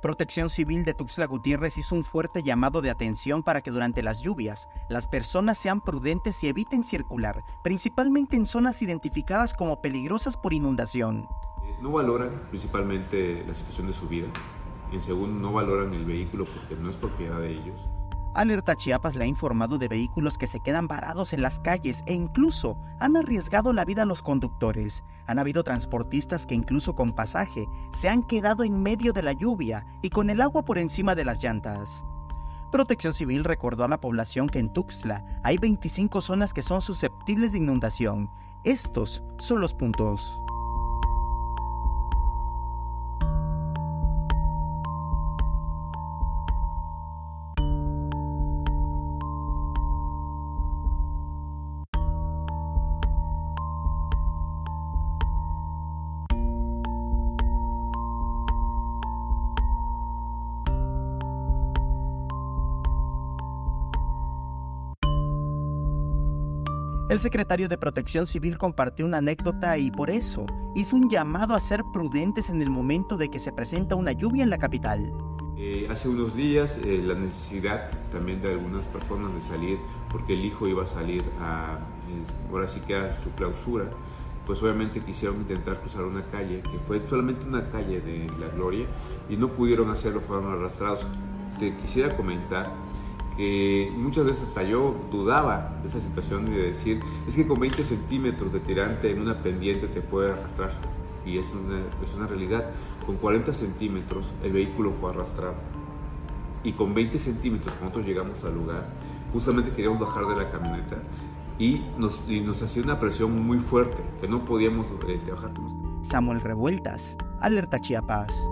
Protección Civil de Tuxtla Gutiérrez hizo un fuerte llamado de atención para que durante las lluvias las personas sean prudentes y eviten circular, principalmente en zonas identificadas como peligrosas por inundación. No valoran principalmente la situación de su vida. En segundo, no valoran el vehículo porque no es propiedad de ellos. Alerta Chiapas le ha informado de vehículos que se quedan varados en las calles e incluso han arriesgado la vida a los conductores. Han habido transportistas que incluso con pasaje se han quedado en medio de la lluvia y con el agua por encima de las llantas. Protección Civil recordó a la población que en Tuxtla hay 25 zonas que son susceptibles de inundación. Estos son los puntos. El secretario de Protección Civil compartió una anécdota y por eso hizo un llamado a ser prudentes en el momento de que se presenta una lluvia en la capital. Eh, hace unos días eh, la necesidad también de algunas personas de salir porque el hijo iba a salir a, ahora que a su clausura, pues obviamente quisieron intentar cruzar una calle que fue solamente una calle de la Gloria y no pudieron hacerlo, fueron arrastrados. Te quisiera comentar que muchas veces hasta yo dudaba de esa situación y de decir, es que con 20 centímetros de tirante en una pendiente te puede arrastrar. Y es una, es una realidad. Con 40 centímetros el vehículo fue arrastrado. Y con 20 centímetros, cuando nosotros llegamos al lugar, justamente queríamos bajar de la camioneta y nos, y nos hacía una presión muy fuerte, que no podíamos este, bajar. Samuel Revueltas, Alerta Chiapas.